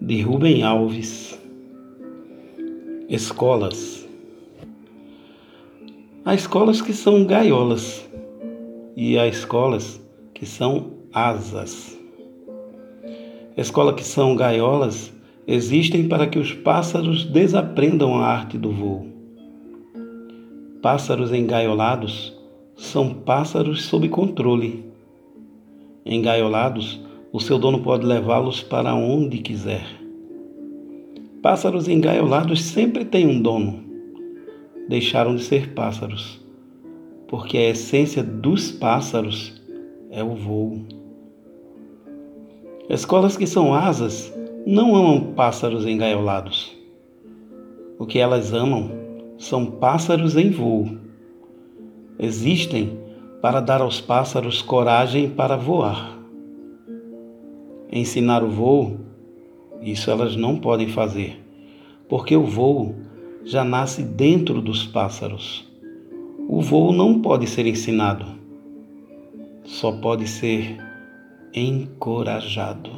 de Rubem Alves. Escolas. Há escolas que são gaiolas e há escolas que são asas. Escolas que são gaiolas existem para que os pássaros desaprendam a arte do voo. Pássaros engaiolados são pássaros sob controle. Engaiolados, o seu dono pode levá-los para onde quiser. Pássaros engaiolados sempre têm um dono. Deixaram de ser pássaros, porque a essência dos pássaros é o voo. Escolas que são asas não amam pássaros engaiolados. O que elas amam são pássaros em voo. Existem para dar aos pássaros coragem para voar. Ensinar o voo, isso elas não podem fazer, porque o voo já nasce dentro dos pássaros. O voo não pode ser ensinado, só pode ser encorajado.